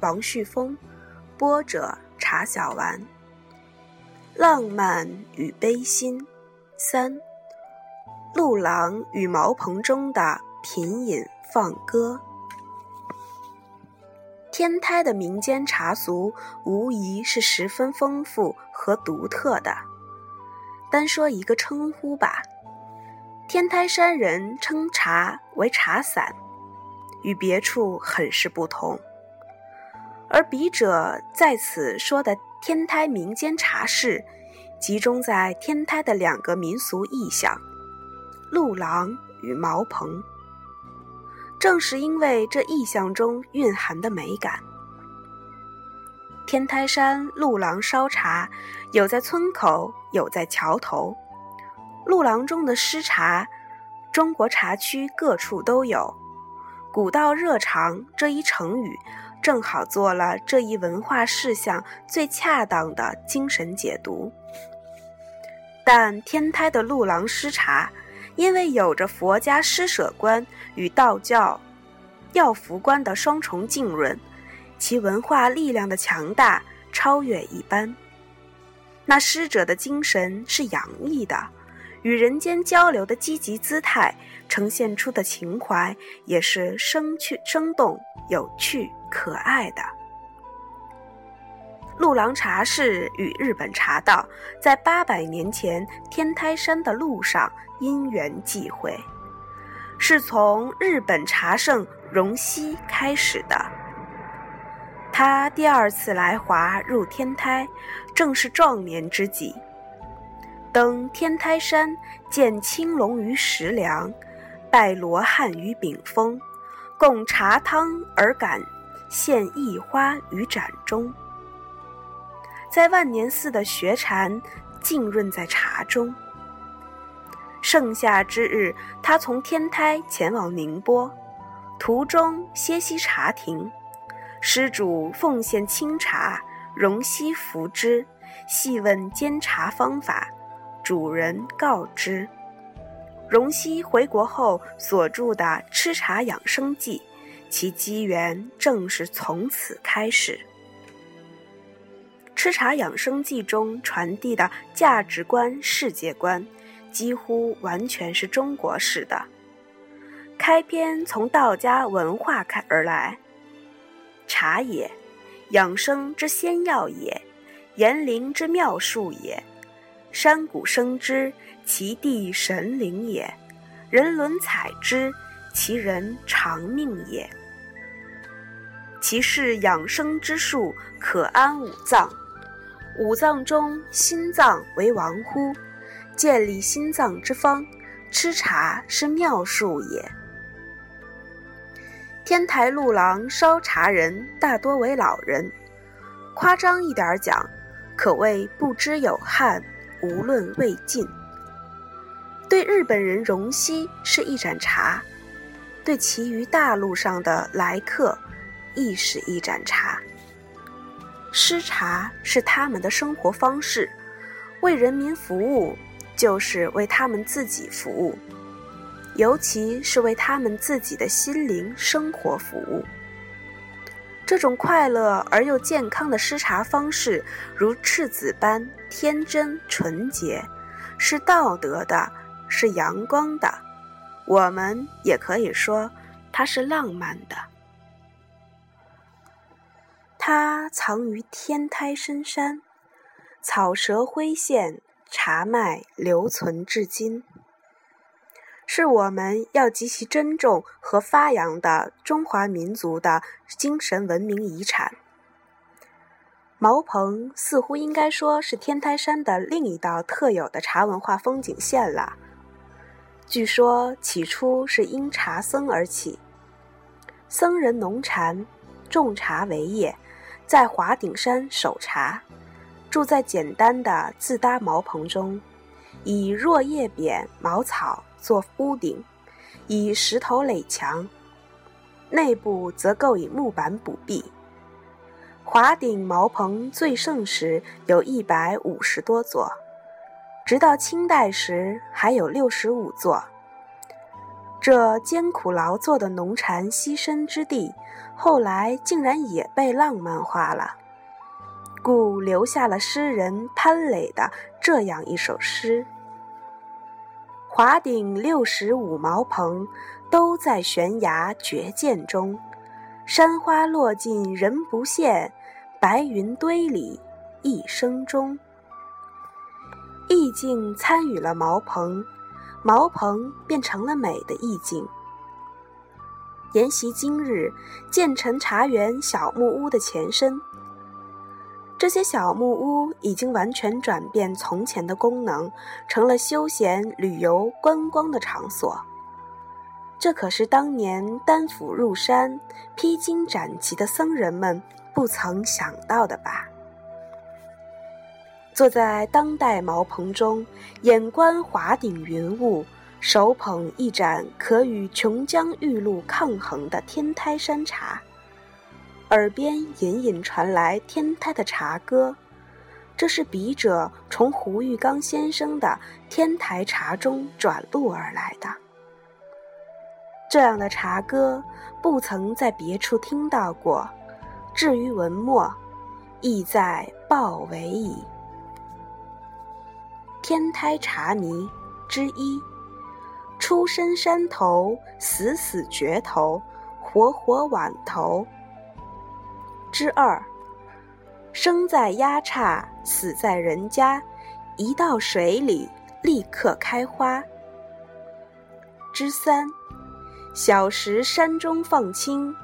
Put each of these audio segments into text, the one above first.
王旭峰，播者茶小丸。浪漫与悲心，三。陆郎与茅棚中的品饮放歌。天台的民间茶俗无疑是十分丰富和独特的。单说一个称呼吧，天台山人称茶为茶散，与别处很是不同。而笔者在此说的天台民间茶事，集中在天台的两个民俗意象：鹿郎与茅棚。正是因为这意象中蕴含的美感，天台山鹿郎烧茶，有在村口，有在桥头。鹿郎中的诗茶，中国茶区各处都有。古道热肠这一成语。正好做了这一文化事项最恰当的精神解读。但天台的鹿郎诗茶，因为有着佛家施舍观与道教药福观的双重浸润，其文化力量的强大超越一般。那诗者的精神是洋溢的，与人间交流的积极姿态，呈现出的情怀也是生趣、生动、有趣。可爱的鹿郎茶室与日本茶道在八百年前天台山的路上因缘际会，是从日本茶圣荣西开始的。他第二次来华入天台，正是壮年之际。登天台山，见青龙于石梁，拜罗汉于顶峰，供茶汤而感。现一花于盏中，在万年寺的学禅浸润在茶中。盛夏之日，他从天台前往宁波，途中歇息茶亭，施主奉献清茶，容西服之，细问煎茶方法，主人告知。容西回国后所著的《吃茶养生记》。其机缘正是从此开始。《吃茶养生记》中传递的价值观、世界观，几乎完全是中国式的。开篇从道家文化开而来，茶也，养生之先要也，岩灵之妙术也，山谷生之，其地神灵也，人伦采之，其人长命也。其是养生之术，可安五脏。五脏中心脏为王乎？建立心脏之方，吃茶是妙术也。天台路郎烧茶人大多为老人，夸张一点讲，可谓不知有汉，无论魏晋。对日本人容西是一盏茶，对其余大陆上的来客。亦是一盏茶。施茶是他们的生活方式，为人民服务就是为他们自己服务，尤其是为他们自己的心灵生活服务。这种快乐而又健康的施茶方式，如赤子般天真纯洁，是道德的，是阳光的。我们也可以说，它是浪漫的。它藏于天台深山，草蛇灰线，茶脉留存至今，是我们要极其珍重和发扬的中华民族的精神文明遗产。茅棚似乎应该说是天台山的另一道特有的茶文化风景线了。据说起初是因茶僧而起，僧人农禅，种茶为业。在华顶山守茶，住在简单的自搭茅棚中，以弱叶扁茅草做屋顶，以石头垒墙，内部则构以木板补壁。华顶茅棚最盛时有一百五十多座，直到清代时还有六十五座。这艰苦劳作的农禅栖身之地，后来竟然也被浪漫化了，故留下了诗人潘磊的这样一首诗：“华顶六十五茅棚，都在悬崖绝涧中。山花落尽人不见，白云堆里一声钟。”意境参与了茅棚。茅棚变成了美的意境。沿袭今日建成茶园小木屋的前身，这些小木屋已经完全转变从前的功能，成了休闲旅游观光的场所。这可是当年丹府入山、披荆斩棘的僧人们不曾想到的吧？坐在当代茅棚中，眼观华顶云雾，手捧一盏可与琼浆玉露抗衡的天台山茶，耳边隐隐传来天台的茶歌，这是笔者从胡玉刚先生的《天台茶》中转录而来的。这样的茶歌，不曾在别处听到过，至于文末，意在报为矣。天台茶迷之一，出身山头，死死绝头，活活碗头。之二，生在崖刹，死在人家，一到水里立刻开花。之三，小时山中放青，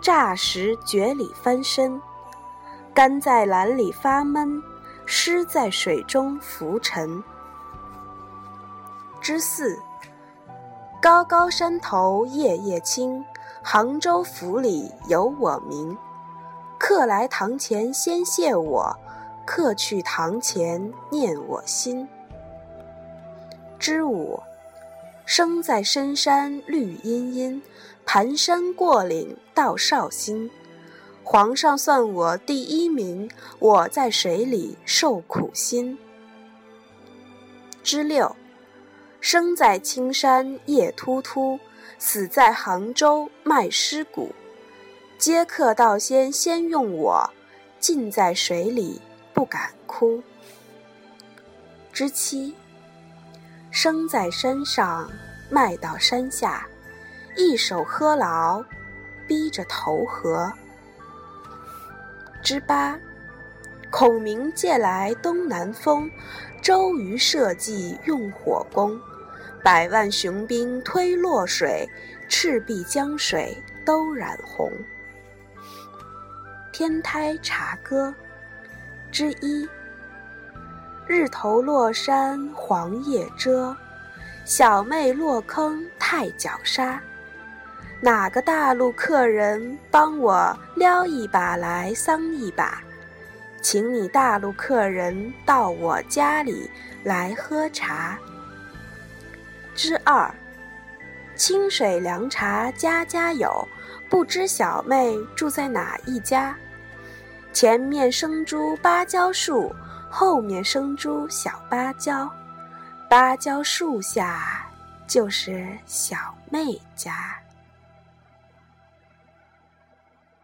乍时蕨里翻身，干在篮里发闷。诗在水中浮沉。之四，高高山头夜夜清，杭州府里有我名。客来堂前先谢我，客去堂前念我心。之五，生在深山绿茵茵，盘山过岭到绍兴。皇上算我第一名，我在水里受苦辛。之六，生在青山夜突突，死在杭州卖尸骨。接客道仙先用我，浸在水里不敢哭。之七，生在山上卖到山下，一手喝牢，逼着投河。之八，孔明借来东南风，周瑜设计用火攻，百万雄兵推落水，赤壁江水都染红。天台茶歌之一，日头落山黄叶遮，小妹落坑太脚沙。哪个大陆客人帮我撩一把来桑一把，请你大陆客人到我家里来喝茶。之二，清水凉茶家家有，不知小妹住在哪一家？前面生株芭蕉树，后面生株小芭蕉，芭蕉树下就是小妹家。